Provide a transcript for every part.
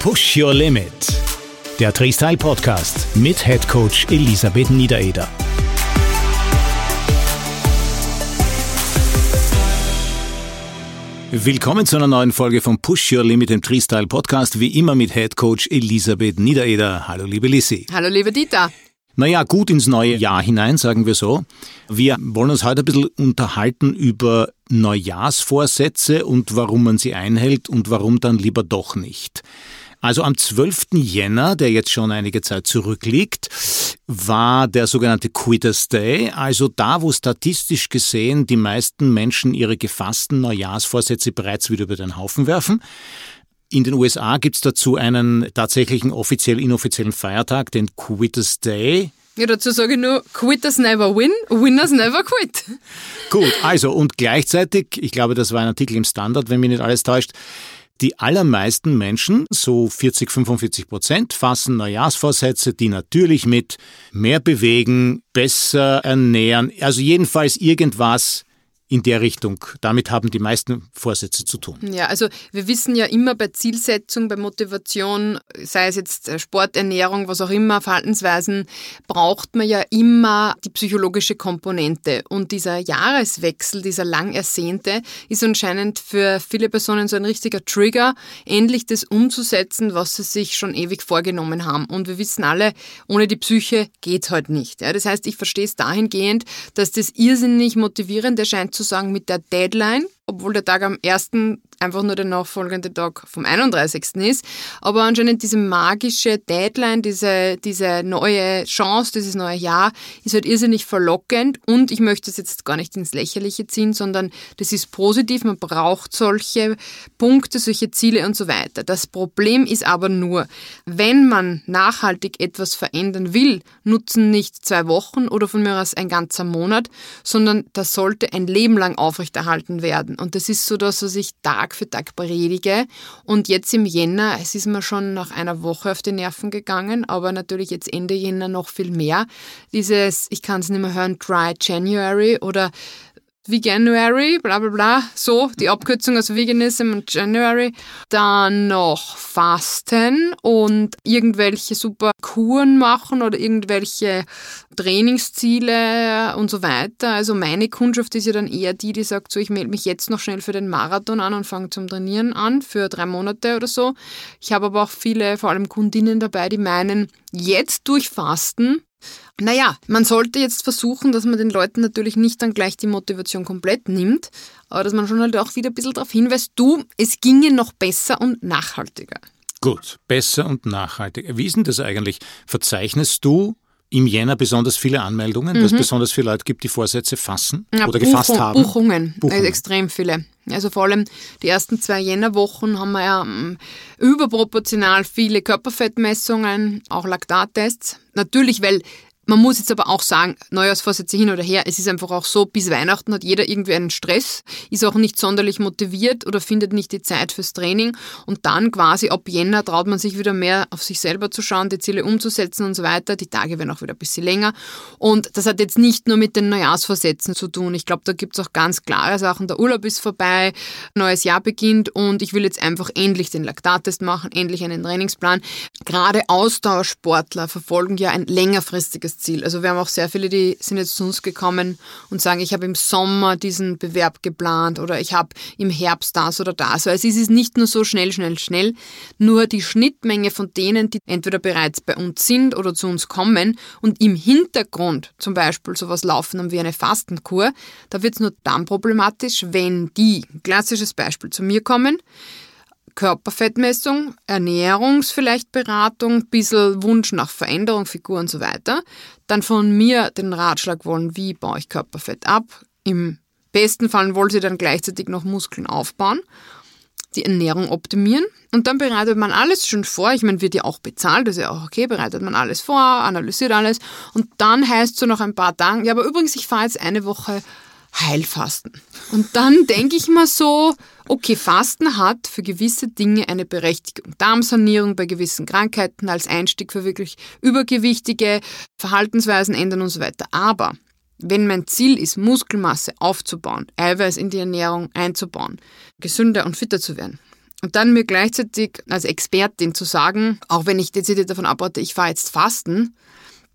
Push Your Limit. Der Freestyle Podcast mit Head Coach Elisabeth Niedereder. Willkommen zu einer neuen Folge vom Push Your Limit im Freestyle Podcast, wie immer mit Head Coach Elisabeth Niedereder. Hallo liebe Lissi. Hallo liebe Dieter. Naja, gut ins neue Jahr hinein, sagen wir so. Wir wollen uns heute ein bisschen unterhalten über Neujahrsvorsätze und warum man sie einhält und warum dann lieber doch nicht. Also am 12. Jänner, der jetzt schon einige Zeit zurückliegt, war der sogenannte Quitters Day, also da, wo statistisch gesehen die meisten Menschen ihre gefassten Neujahrsvorsätze bereits wieder über den Haufen werfen. In den USA gibt es dazu einen tatsächlichen offiziell-inoffiziellen Feiertag, den Quitters Day. Ja, dazu sage ich nur, Quitters never win, winners never quit. Gut, also und gleichzeitig, ich glaube, das war ein Artikel im Standard, wenn mich nicht alles täuscht, die allermeisten Menschen, so 40, 45 Prozent, fassen Neujahrsvorsätze, die natürlich mit mehr bewegen, besser ernähren, also jedenfalls irgendwas in der Richtung. Damit haben die meisten Vorsätze zu tun. Ja, also wir wissen ja immer bei Zielsetzung, bei Motivation, sei es jetzt äh, Sport, Ernährung, was auch immer, Verhaltensweisen, braucht man ja immer die psychologische Komponente. Und dieser Jahreswechsel, dieser lang ersehnte, ist anscheinend für viele Personen so ein richtiger Trigger, endlich das umzusetzen, was sie sich schon ewig vorgenommen haben. Und wir wissen alle, ohne die Psyche geht's halt nicht. Ja, das heißt, ich verstehe es dahingehend, dass das irrsinnig motivierend erscheint sozusagen mit der Deadline, obwohl der Tag am 1. einfach nur der nachfolgende Tag vom 31. ist. Aber anscheinend diese magische Deadline, diese, diese neue Chance, dieses neue Jahr ist halt irrsinnig verlockend und ich möchte das jetzt gar nicht ins Lächerliche ziehen, sondern das ist positiv. Man braucht solche Punkte, solche Ziele und so weiter. Das Problem ist aber nur, wenn man nachhaltig etwas verändern will, nutzen nicht zwei Wochen oder von mir aus ein ganzer Monat, sondern das sollte ein Leben lang aufrechterhalten werden. Und das ist so das, was ich Tag für Tag predige. Und jetzt im Jänner, es ist mir schon nach einer Woche auf die Nerven gegangen, aber natürlich jetzt Ende Jänner noch viel mehr. Dieses, ich kann es nicht mehr hören, Dry January oder Veganuary, bla bla bla, so die Abkürzung aus Veganism und January. Dann noch Fasten und irgendwelche super Kuren machen oder irgendwelche Trainingsziele und so weiter. Also meine Kundschaft ist ja dann eher die, die sagt so, ich melde mich jetzt noch schnell für den Marathon an und fange zum Trainieren an für drei Monate oder so. Ich habe aber auch viele, vor allem Kundinnen dabei, die meinen, jetzt durch Fasten naja, man sollte jetzt versuchen, dass man den Leuten natürlich nicht dann gleich die Motivation komplett nimmt, aber dass man schon halt auch wieder ein bisschen darauf hinweist, du, es ginge noch besser und nachhaltiger. Gut, besser und nachhaltiger. Wie ist denn das eigentlich? Verzeichnest du im Jänner besonders viele Anmeldungen, mhm. dass es besonders viele Leute gibt, die Vorsätze fassen ja, oder Buchung, gefasst haben? Buchungen, Buchungen. Also extrem viele. Also vor allem die ersten zwei Jännerwochen haben wir ja um, überproportional viele Körperfettmessungen, auch Laktattests. Natürlich, weil man muss jetzt aber auch sagen, Neujahrsvorsätze hin oder her, es ist einfach auch so, bis Weihnachten hat jeder irgendwie einen Stress, ist auch nicht sonderlich motiviert oder findet nicht die Zeit fürs Training und dann quasi ab Jänner traut man sich wieder mehr auf sich selber zu schauen, die Ziele umzusetzen und so weiter. Die Tage werden auch wieder ein bisschen länger und das hat jetzt nicht nur mit den Neujahrsvorsätzen zu tun. Ich glaube, da gibt es auch ganz klare Sachen. Der Urlaub ist vorbei, neues Jahr beginnt und ich will jetzt einfach endlich den Laktattest machen, endlich einen Trainingsplan. Gerade Ausdauersportler verfolgen ja ein längerfristiges Ziel. Also wir haben auch sehr viele, die sind jetzt zu uns gekommen und sagen, ich habe im Sommer diesen Bewerb geplant oder ich habe im Herbst das oder das. Also es ist nicht nur so schnell, schnell, schnell, nur die Schnittmenge von denen, die entweder bereits bei uns sind oder zu uns kommen und im Hintergrund zum Beispiel sowas laufen haben wie eine Fastenkur, da wird es nur dann problematisch, wenn die, klassisches Beispiel, zu mir kommen, Körperfettmessung, Ernährungs vielleicht Beratung, bisschen Wunsch nach Veränderung, Figur und so weiter. Dann von mir den Ratschlag wollen, wie baue ich Körperfett ab. Im besten Fall wollen sie dann gleichzeitig noch Muskeln aufbauen, die Ernährung optimieren und dann bereitet man alles schon vor. Ich meine, wird ja auch bezahlt, das ist ja auch okay, bereitet man alles vor, analysiert alles und dann heißt so nach ein paar Tagen, ja, aber übrigens, ich fahre jetzt eine Woche Heilfasten. Und dann denke ich mal so, okay, Fasten hat für gewisse Dinge eine Berechtigung. Darmsanierung bei gewissen Krankheiten als Einstieg für wirklich übergewichtige Verhaltensweisen ändern und so weiter. Aber wenn mein Ziel ist, Muskelmasse aufzubauen, Eiweiß in die Ernährung einzubauen, gesünder und fitter zu werden, Und dann mir gleichzeitig als Expertin zu sagen, auch wenn ich dezidiert davon abrate, ich fahre jetzt Fasten,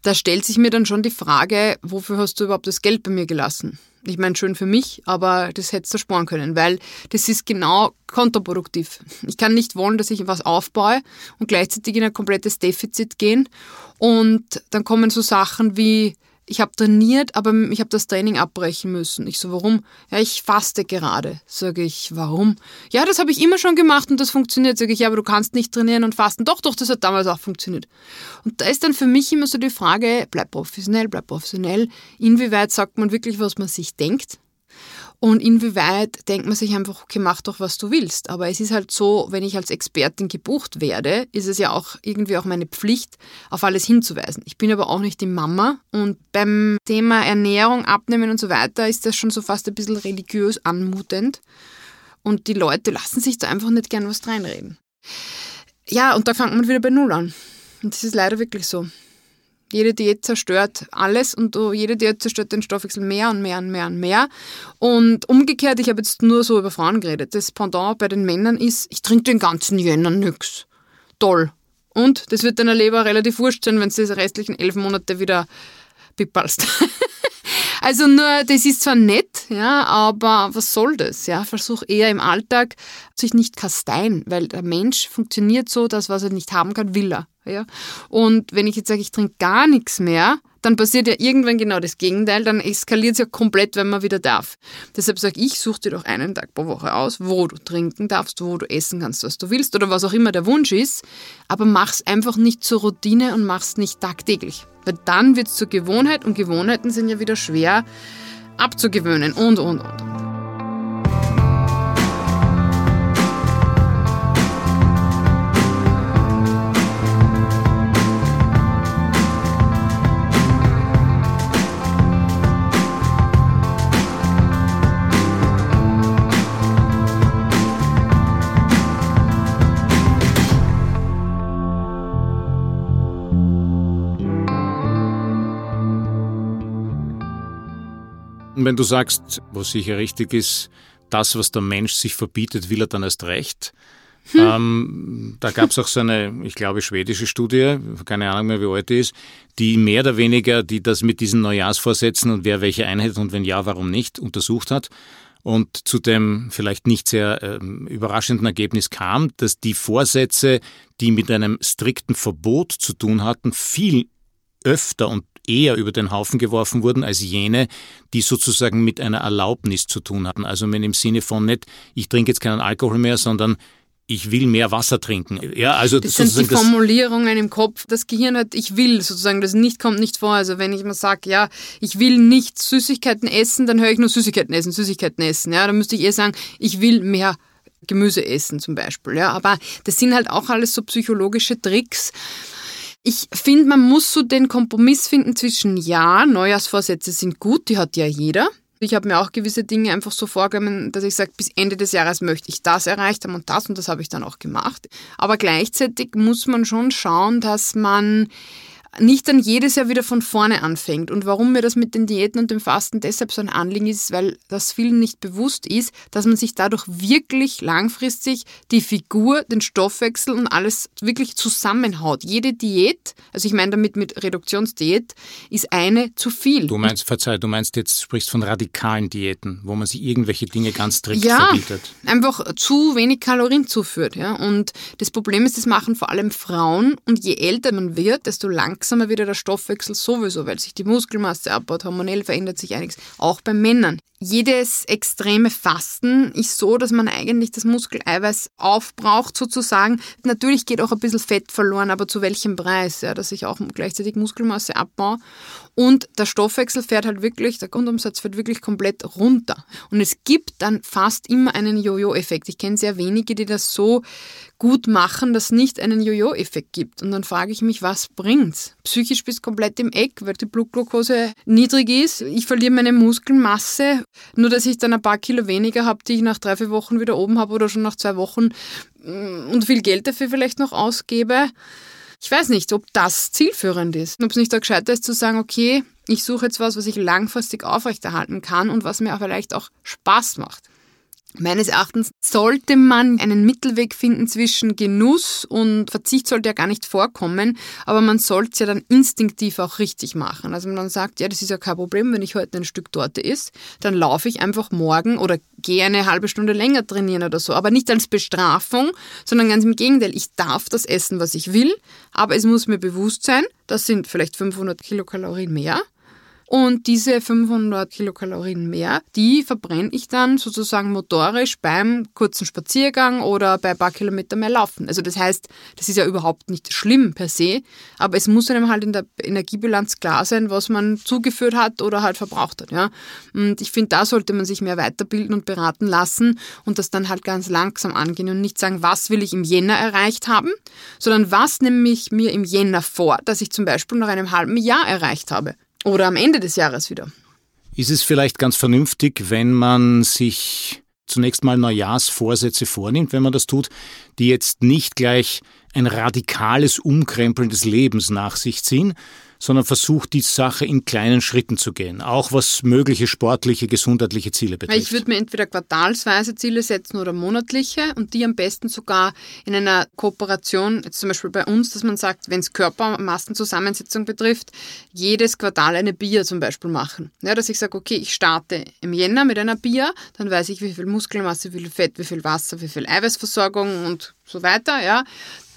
da stellt sich mir dann schon die Frage, wofür hast du überhaupt das Geld bei mir gelassen? Ich meine, schön für mich, aber das hättest du sparen können, weil das ist genau kontraproduktiv. Ich kann nicht wollen, dass ich was aufbaue und gleichzeitig in ein komplettes Defizit gehen. Und dann kommen so Sachen wie, ich habe trainiert, aber ich habe das Training abbrechen müssen. Ich so, warum? Ja, ich faste gerade. Sage ich, warum? Ja, das habe ich immer schon gemacht und das funktioniert. Sage ich, ja, aber du kannst nicht trainieren und fasten. Doch, doch, das hat damals auch funktioniert. Und da ist dann für mich immer so die Frage, bleib professionell, bleib professionell. Inwieweit sagt man wirklich, was man sich denkt? Und inwieweit denkt man sich einfach, okay, mach doch, was du willst. Aber es ist halt so, wenn ich als Expertin gebucht werde, ist es ja auch irgendwie auch meine Pflicht, auf alles hinzuweisen. Ich bin aber auch nicht die Mama. Und beim Thema Ernährung, Abnehmen und so weiter ist das schon so fast ein bisschen religiös anmutend. Und die Leute lassen sich da einfach nicht gern was reinreden. Ja, und da fängt man wieder bei Null an. Und das ist leider wirklich so. Jede Diät zerstört alles und jede Diät zerstört den Stoffwechsel mehr und mehr und mehr und mehr. Und umgekehrt, ich habe jetzt nur so über Frauen geredet. Das Pendant bei den Männern ist, ich trinke den ganzen Jänner nix. Toll. Und das wird deiner Leber relativ wurscht sein, wenn du diese restlichen elf Monate wieder pippalst. also nur, das ist zwar nett, ja, aber was soll das? Ja, versuch eher im Alltag sich nicht kasteien, weil der Mensch funktioniert so, dass was er nicht haben kann, will er. Ja? Und wenn ich jetzt sage, ich trinke gar nichts mehr, dann passiert ja irgendwann genau das Gegenteil, dann eskaliert es ja komplett, wenn man wieder darf. Deshalb sage ich, such dir doch einen Tag pro Woche aus, wo du trinken darfst, wo du essen kannst, was du willst oder was auch immer der Wunsch ist, aber mach's einfach nicht zur Routine und mach's nicht tagtäglich. Weil dann wird es zur Gewohnheit und Gewohnheiten sind ja wieder schwer abzugewöhnen und, und, und. Und wenn du sagst, was sicher richtig ist, das, was der Mensch sich verbietet, will er dann erst recht. Hm. Ähm, da gab es auch so eine, ich glaube, schwedische Studie, keine Ahnung mehr, wie alt die ist, die mehr oder weniger, die das mit diesen Neujahrsvorsätzen und wer welche Einheit und wenn ja, warum nicht, untersucht hat und zu dem vielleicht nicht sehr äh, überraschenden Ergebnis kam, dass die Vorsätze, die mit einem strikten Verbot zu tun hatten, viel öfter und eher über den Haufen geworfen wurden als jene, die sozusagen mit einer Erlaubnis zu tun hatten. Also wenn im Sinne von nicht, ich trinke jetzt keinen Alkohol mehr, sondern ich will mehr Wasser trinken. Ja, also das sind die Formulierungen im Kopf. Das Gehirn hat, ich will sozusagen, das nicht kommt nicht vor. Also wenn ich mal sage, ja, ich will nicht Süßigkeiten essen, dann höre ich nur Süßigkeiten essen, Süßigkeiten essen. Ja, dann müsste ich eher sagen, ich will mehr Gemüse essen zum Beispiel. Ja, aber das sind halt auch alles so psychologische Tricks. Ich finde, man muss so den Kompromiss finden zwischen ja, Neujahrsvorsätze sind gut, die hat ja jeder. Ich habe mir auch gewisse Dinge einfach so vorgenommen, dass ich sage, bis Ende des Jahres möchte ich das erreicht haben und das und das habe ich dann auch gemacht. Aber gleichzeitig muss man schon schauen, dass man nicht dann jedes Jahr wieder von vorne anfängt. Und warum mir das mit den Diäten und dem Fasten deshalb so ein Anliegen ist, weil das vielen nicht bewusst ist, dass man sich dadurch wirklich langfristig die Figur, den Stoffwechsel und alles wirklich zusammenhaut. Jede Diät, also ich meine damit mit Reduktionsdiät, ist eine zu viel. Du meinst, verzeih, du meinst jetzt, sprichst von radikalen Diäten, wo man sich irgendwelche Dinge ganz strikt ja, verbietet. einfach zu wenig Kalorien zuführt. Ja? Und das Problem ist, das machen vor allem Frauen und je älter man wird, desto langsamer langsamer wieder der Stoffwechsel sowieso, weil sich die Muskelmasse abbaut, hormonell verändert sich einiges, auch bei Männern. Jedes extreme Fasten ist so, dass man eigentlich das Muskeleiweiß aufbraucht sozusagen. Natürlich geht auch ein bisschen Fett verloren, aber zu welchem Preis? Ja, dass ich auch gleichzeitig Muskelmasse abbaue. Und der Stoffwechsel fährt halt wirklich, der Grundumsatz fährt wirklich komplett runter. Und es gibt dann fast immer einen Jojo-Effekt. Ich kenne sehr wenige, die das so gut machen, dass es nicht einen Jojo-Effekt gibt. Und dann frage ich mich, was bringt's? Psychisch bist komplett im Eck, weil die Blutglucose niedrig ist. Ich verliere meine Muskelmasse, nur dass ich dann ein paar Kilo weniger habe, die ich nach drei, vier Wochen wieder oben habe oder schon nach zwei Wochen mm, und viel Geld dafür vielleicht noch ausgebe. Ich weiß nicht, ob das zielführend ist. Ob es nicht auch gescheiter ist zu sagen, okay, ich suche jetzt was, was ich langfristig aufrechterhalten kann und was mir vielleicht auch Spaß macht. Meines Erachtens sollte man einen Mittelweg finden zwischen Genuss und Verzicht sollte ja gar nicht vorkommen, aber man sollte es ja dann instinktiv auch richtig machen. Also man sagt, ja, das ist ja kein Problem, wenn ich heute ein Stück Torte isst, dann laufe ich einfach morgen oder gehe eine halbe Stunde länger trainieren oder so, aber nicht als Bestrafung, sondern ganz im Gegenteil, ich darf das essen, was ich will, aber es muss mir bewusst sein, das sind vielleicht 500 Kilokalorien mehr und diese 500 Kilokalorien mehr, die verbrenne ich dann sozusagen motorisch beim kurzen Spaziergang oder bei ein paar Kilometer mehr Laufen. Also das heißt, das ist ja überhaupt nicht schlimm per se, aber es muss einem halt in der Energiebilanz klar sein, was man zugeführt hat oder halt verbraucht hat. Ja? Und ich finde, da sollte man sich mehr weiterbilden und beraten lassen und das dann halt ganz langsam angehen und nicht sagen, was will ich im Jänner erreicht haben, sondern was nehme ich mir im Jänner vor, dass ich zum Beispiel nach einem halben Jahr erreicht habe. Oder am Ende des Jahres wieder. Ist es vielleicht ganz vernünftig, wenn man sich zunächst mal Neujahrsvorsätze vornimmt, wenn man das tut, die jetzt nicht gleich ein radikales Umkrempeln des Lebens nach sich ziehen, sondern versucht, die Sache in kleinen Schritten zu gehen, auch was mögliche sportliche, gesundheitliche Ziele betrifft. Ich würde mir entweder quartalsweise Ziele setzen oder monatliche und die am besten sogar in einer Kooperation, jetzt zum Beispiel bei uns, dass man sagt, wenn es Körpermassenzusammensetzung betrifft, jedes Quartal eine Bier zum Beispiel machen. Ja, dass ich sage, okay, ich starte im Jänner mit einer Bier, dann weiß ich, wie viel Muskelmasse, wie viel Fett, wie viel Wasser, wie viel Eiweißversorgung und so weiter, ja.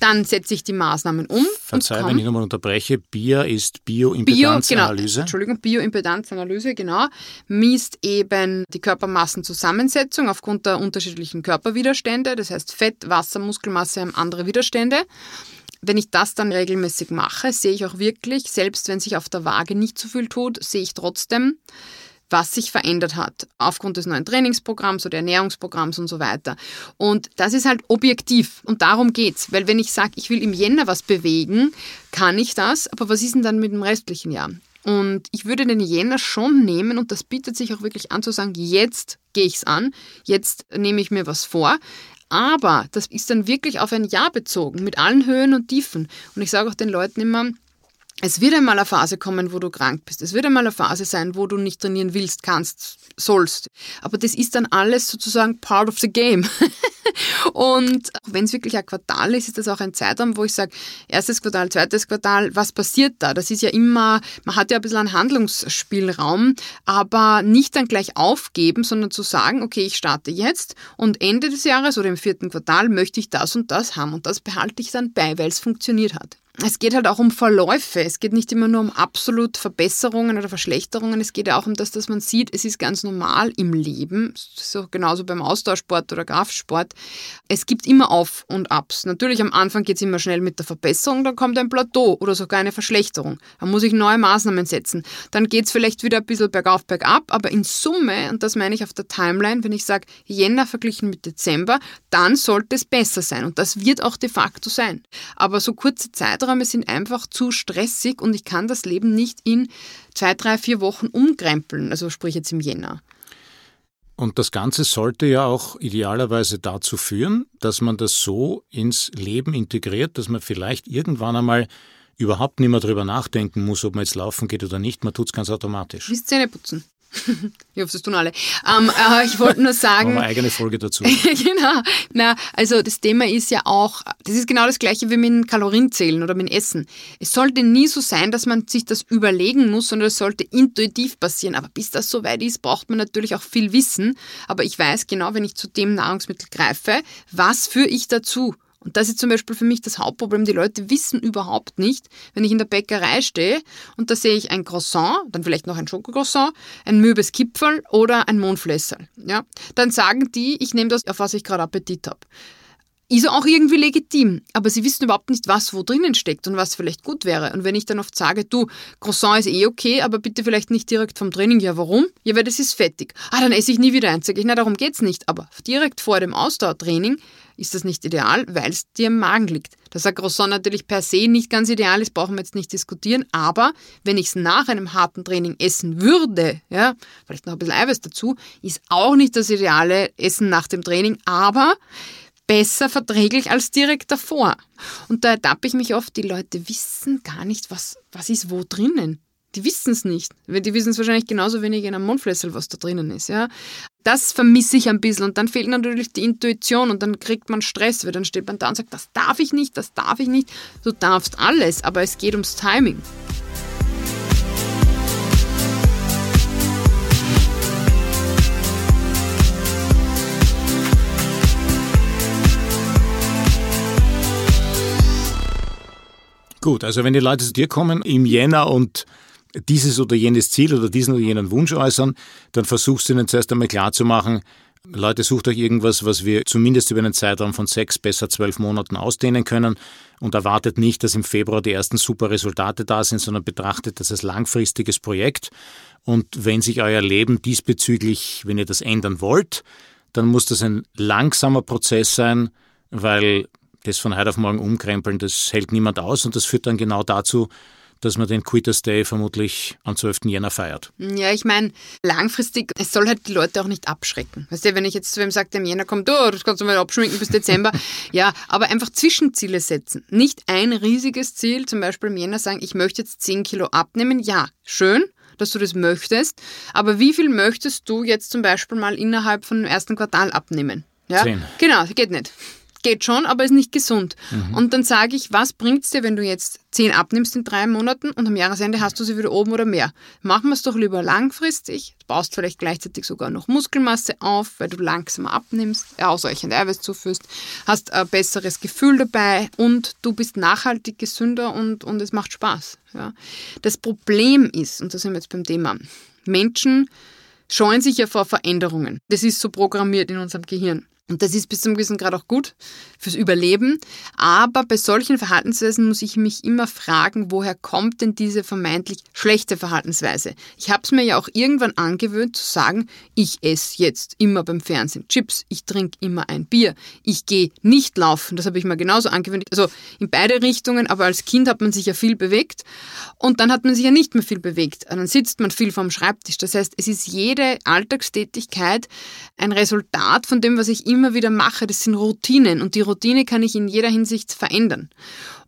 Dann setze ich die Maßnahmen um. Verzeih, wenn ich nochmal unterbreche. BIA ist Bioimpedanzanalyse. Bio, genau, Entschuldigung, Bioimpedanzanalyse, genau. Misst eben die Körpermassenzusammensetzung aufgrund der unterschiedlichen Körperwiderstände. Das heißt, Fett, Wasser, Muskelmasse haben andere Widerstände. Wenn ich das dann regelmäßig mache, sehe ich auch wirklich, selbst wenn sich auf der Waage nicht so viel tut, sehe ich trotzdem, was sich verändert hat aufgrund des neuen Trainingsprogramms oder Ernährungsprogramms und so weiter. Und das ist halt objektiv und darum geht's, weil wenn ich sage, ich will im Jänner was bewegen, kann ich das, aber was ist denn dann mit dem restlichen Jahr? Und ich würde den Jänner schon nehmen und das bietet sich auch wirklich an zu sagen, jetzt gehe ich es an, jetzt nehme ich mir was vor. Aber das ist dann wirklich auf ein Jahr bezogen, mit allen Höhen und Tiefen. Und ich sage auch den Leuten immer, es wird einmal eine Phase kommen, wo du krank bist. Es wird einmal eine Phase sein, wo du nicht trainieren willst, kannst, sollst. Aber das ist dann alles sozusagen part of the game. und wenn es wirklich ein Quartal ist, ist das auch ein Zeitraum, wo ich sage, erstes Quartal, zweites Quartal, was passiert da? Das ist ja immer, man hat ja ein bisschen einen Handlungsspielraum, aber nicht dann gleich aufgeben, sondern zu sagen, okay, ich starte jetzt und Ende des Jahres oder im vierten Quartal möchte ich das und das haben und das behalte ich dann bei, weil es funktioniert hat es geht halt auch um Verläufe. Es geht nicht immer nur um absolut Verbesserungen oder Verschlechterungen. Es geht auch um das, dass man sieht, es ist ganz normal im Leben, so genauso beim Austauschsport oder Kraftsport. Es gibt immer Auf und Abs. Natürlich am Anfang geht es immer schnell mit der Verbesserung, dann kommt ein Plateau oder sogar eine Verschlechterung. Dann muss ich neue Maßnahmen setzen. Dann geht es vielleicht wieder ein bisschen bergauf, bergab, aber in Summe, und das meine ich auf der Timeline, wenn ich sage Jänner verglichen mit Dezember, dann sollte es besser sein. Und das wird auch de facto sein. Aber so kurze Zeit Zeiträume sind einfach zu stressig und ich kann das Leben nicht in zwei, drei, vier Wochen umkrempeln, also sprich jetzt im Jänner. Und das Ganze sollte ja auch idealerweise dazu führen, dass man das so ins Leben integriert, dass man vielleicht irgendwann einmal überhaupt nicht mehr darüber nachdenken muss, ob man jetzt laufen geht oder nicht. Man tut es ganz automatisch. Wie Zähne putzen. ich hoffe, das tun alle. Ähm, äh, ich wollte nur sagen. Machen wir eigene Folge dazu. genau. Na, also das Thema ist ja auch, das ist genau das gleiche wie mit den Kalorienzählen oder mit dem Essen. Es sollte nie so sein, dass man sich das überlegen muss, sondern es sollte intuitiv passieren. Aber bis das soweit ist, braucht man natürlich auch viel Wissen. Aber ich weiß genau, wenn ich zu dem Nahrungsmittel greife, was führe ich dazu? Und das ist zum Beispiel für mich das Hauptproblem. Die Leute wissen überhaupt nicht, wenn ich in der Bäckerei stehe und da sehe ich ein Croissant, dann vielleicht noch ein Schokocroissant, ein mürbes Kipferl oder ein Mondflässerl. Ja? Dann sagen die, ich nehme das, auf was ich gerade Appetit habe. Ist auch irgendwie legitim, aber sie wissen überhaupt nicht, was wo drinnen steckt und was vielleicht gut wäre. Und wenn ich dann oft sage, du, Croissant ist eh okay, aber bitte vielleicht nicht direkt vom Training, ja warum? Ja, weil das ist fettig. Ah, dann esse ich nie wieder eins. Sag ich, na, darum geht's nicht. Aber direkt vor dem Ausdauertraining ist das nicht ideal, weil es dir im Magen liegt. Dass ein Croissant natürlich per se nicht ganz ideal ist, brauchen wir jetzt nicht diskutieren. Aber wenn ich es nach einem harten Training essen würde, ja, vielleicht noch ein bisschen Eiweiß dazu, ist auch nicht das ideale Essen nach dem Training. Aber besser verträglich als direkt davor. Und da ertappe ich mich oft, die Leute wissen gar nicht, was, was ist wo drinnen. Die wissen es nicht. Die wissen es wahrscheinlich genauso wenig in einem Mondflessel, was da drinnen ist. Ja? Das vermisse ich ein bisschen. Und dann fehlt natürlich die Intuition und dann kriegt man Stress, weil dann steht man da und sagt, das darf ich nicht, das darf ich nicht. Du darfst alles, aber es geht ums Timing. Gut, also wenn die Leute zu dir kommen im Jänner und dieses oder jenes Ziel oder diesen oder jenen Wunsch äußern, dann versuchst du ihnen zuerst einmal klarzumachen, Leute, sucht euch irgendwas, was wir zumindest über einen Zeitraum von sechs, besser zwölf Monaten ausdehnen können und erwartet nicht, dass im Februar die ersten super Resultate da sind, sondern betrachtet das als langfristiges Projekt. Und wenn sich euer Leben diesbezüglich, wenn ihr das ändern wollt, dann muss das ein langsamer Prozess sein, weil das von heute auf morgen umkrempeln, das hält niemand aus und das führt dann genau dazu, dass man den Quitters Day vermutlich am 12. Jänner feiert. Ja, ich meine, langfristig, es soll halt die Leute auch nicht abschrecken. Weißt du, wenn ich jetzt zu wem sage, im Jänner kommt, du, das kannst du mal abschminken bis Dezember. ja, aber einfach Zwischenziele setzen. Nicht ein riesiges Ziel, zum Beispiel im Jänner sagen, ich möchte jetzt 10 Kilo abnehmen. Ja, schön, dass du das möchtest. Aber wie viel möchtest du jetzt zum Beispiel mal innerhalb von dem ersten Quartal abnehmen? Ja, Zehn. genau, geht nicht geht schon, aber ist nicht gesund. Mhm. Und dann sage ich, was bringt es dir, wenn du jetzt 10 abnimmst in drei Monaten und am Jahresende hast du sie wieder oben oder mehr? Machen wir es doch lieber langfristig. Du baust vielleicht gleichzeitig sogar noch Muskelmasse auf, weil du langsamer abnimmst, ausreichend Eiweiß zuführst, hast ein besseres Gefühl dabei und du bist nachhaltig gesünder und, und es macht Spaß. Ja. Das Problem ist, und da sind wir jetzt beim Thema, Menschen scheuen sich ja vor Veränderungen. Das ist so programmiert in unserem Gehirn. Und das ist bis zum gewissen Grad auch gut fürs Überleben. Aber bei solchen Verhaltensweisen muss ich mich immer fragen, woher kommt denn diese vermeintlich schlechte Verhaltensweise? Ich habe es mir ja auch irgendwann angewöhnt zu sagen, ich esse jetzt immer beim Fernsehen Chips, ich trinke immer ein Bier, ich gehe nicht laufen. Das habe ich mir genauso angewöhnt. Also in beide Richtungen, aber als Kind hat man sich ja viel bewegt und dann hat man sich ja nicht mehr viel bewegt. Dann sitzt man viel vorm Schreibtisch. Das heißt, es ist jede Alltagstätigkeit ein Resultat von dem, was ich immer immer wieder mache, das sind Routinen und die Routine kann ich in jeder Hinsicht verändern.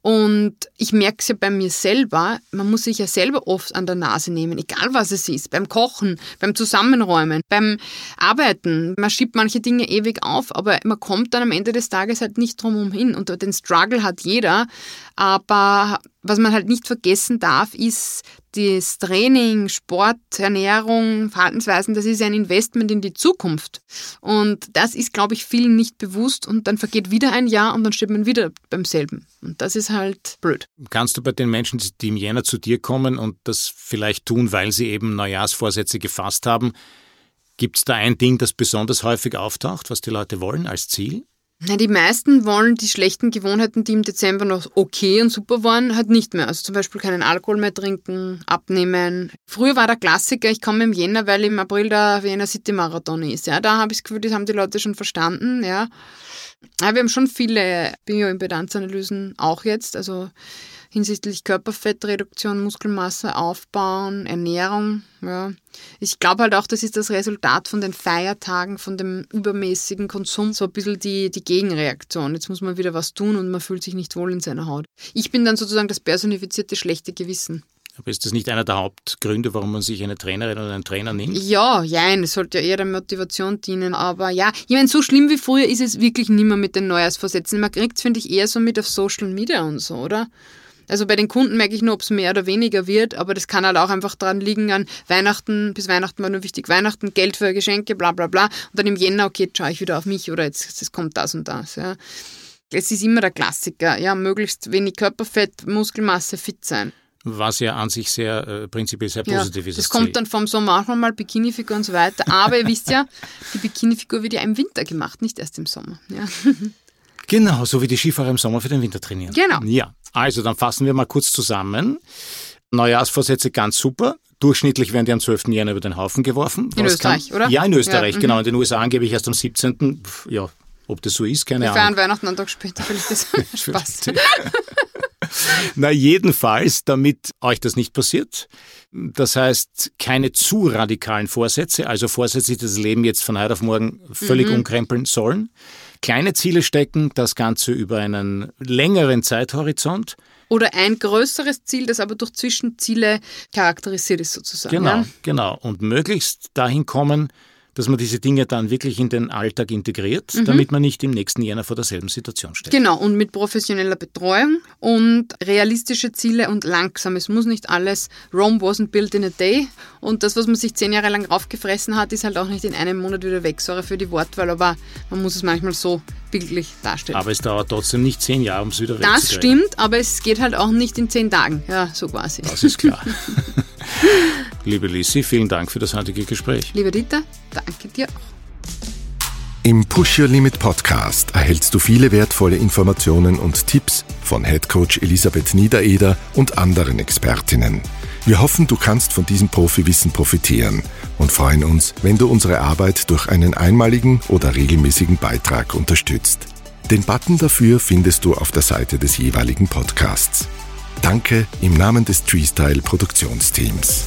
Und ich merke es ja bei mir selber, man muss sich ja selber oft an der Nase nehmen, egal was es ist, beim Kochen, beim Zusammenräumen, beim Arbeiten. Man schiebt manche Dinge ewig auf, aber man kommt dann am Ende des Tages halt nicht drum hin. Und den Struggle hat jeder, aber was man halt nicht vergessen darf, ist das Training, Sport, Ernährung, Verhaltensweisen, das ist ein Investment in die Zukunft. Und das ist, glaube ich, vielen nicht bewusst und dann vergeht wieder ein Jahr und dann steht man wieder beim selben. Und das ist halt blöd. Kannst du bei den Menschen, die im Jänner zu dir kommen und das vielleicht tun, weil sie eben Neujahrsvorsätze gefasst haben, gibt es da ein Ding, das besonders häufig auftaucht, was die Leute wollen als Ziel? Na, die meisten wollen die schlechten Gewohnheiten, die im Dezember noch okay und super waren, halt nicht mehr. Also zum Beispiel keinen Alkohol mehr trinken, abnehmen. Früher war der Klassiker, ich komme im Jänner, weil im April der Wiener City Marathon ist. Ja, da habe ich das Gefühl, das haben die Leute schon verstanden. Ja. ja wir haben schon viele Bioimpedanzanalysen auch jetzt. Also hinsichtlich Körperfettreduktion, Muskelmasse aufbauen, Ernährung. Ja. Ich glaube halt auch, das ist das Resultat von den Feiertagen, von dem übermäßigen Konsum, so ein bisschen die, die Gegenreaktion. Jetzt muss man wieder was tun und man fühlt sich nicht wohl in seiner Haut. Ich bin dann sozusagen das personifizierte schlechte Gewissen. Aber ist das nicht einer der Hauptgründe, warum man sich eine Trainerin oder einen Trainer nimmt? Ja, ja, es sollte ja eher der Motivation dienen. Aber ja, ich meine, so schlimm wie früher ist es wirklich nicht mehr mit den Neujahrsvorsätzen. Man kriegt es, finde ich, eher so mit auf Social Media und so, oder? Also bei den Kunden merke ich nur, ob es mehr oder weniger wird, aber das kann halt auch einfach dran liegen an Weihnachten, bis Weihnachten war nur wichtig, Weihnachten, Geld für Geschenke, bla bla bla. Und dann im Jänner, okay, jetzt schaue ich wieder auf mich oder jetzt, jetzt kommt das und das. Ja. Es ist immer der Klassiker, ja, möglichst wenig Körperfett, Muskelmasse, fit sein. Was ja an sich sehr äh, prinzipiell sehr positiv ja, ist. Das kommt dann vom Sommer auch mal Bikini-Figur und so weiter. Aber ihr wisst ja, die Bikini-Figur wird ja im Winter gemacht, nicht erst im Sommer. Ja. Genau, so wie die Skifahrer im Sommer für den Winter trainieren. Genau. Ja, also dann fassen wir mal kurz zusammen. Neujahrsvorsätze ganz super. Durchschnittlich werden die am 12. Jänner über den Haufen geworfen. In Was Österreich, kann, oder? Ja, in Österreich, ja, genau. In den USA angeblich erst am 17. Ja, ob das so ist, keine wir Ahnung. Wir feiern Weihnachten einen Tag später, vielleicht das Spaß. Na, jedenfalls, damit euch das nicht passiert. Das heißt, keine zu radikalen Vorsätze, also Vorsätze, die das Leben jetzt von heute auf morgen völlig mhm. umkrempeln sollen kleine Ziele stecken, das Ganze über einen längeren Zeithorizont. Oder ein größeres Ziel, das aber durch Zwischenziele charakterisiert ist sozusagen. Genau, ja? genau. Und möglichst dahin kommen, dass man diese Dinge dann wirklich in den Alltag integriert, mhm. damit man nicht im nächsten Jahr vor derselben Situation steht. Genau, und mit professioneller Betreuung und realistische Ziele und langsam. Es muss nicht alles, Rome wasn't built in a day und das, was man sich zehn Jahre lang raufgefressen hat, ist halt auch nicht in einem Monat wieder weg. Sorry für die Wortwahl, aber man muss es manchmal so bildlich darstellen. Aber es dauert trotzdem nicht zehn Jahre, um es wieder wegzukriegen. Das stimmt, aber es geht halt auch nicht in zehn Tagen. Ja, so quasi. Das ist klar. Liebe Lissi, vielen Dank für das heutige Gespräch. Liebe Dieter, dir auch. Im Push Your Limit Podcast erhältst du viele wertvolle Informationen und Tipps von Head Coach Elisabeth Niedereder und anderen Expertinnen. Wir hoffen, du kannst von diesem Profiwissen profitieren und freuen uns, wenn du unsere Arbeit durch einen einmaligen oder regelmäßigen Beitrag unterstützt. Den Button dafür findest du auf der Seite des jeweiligen Podcasts. Danke im Namen des Treestyle Produktionsteams.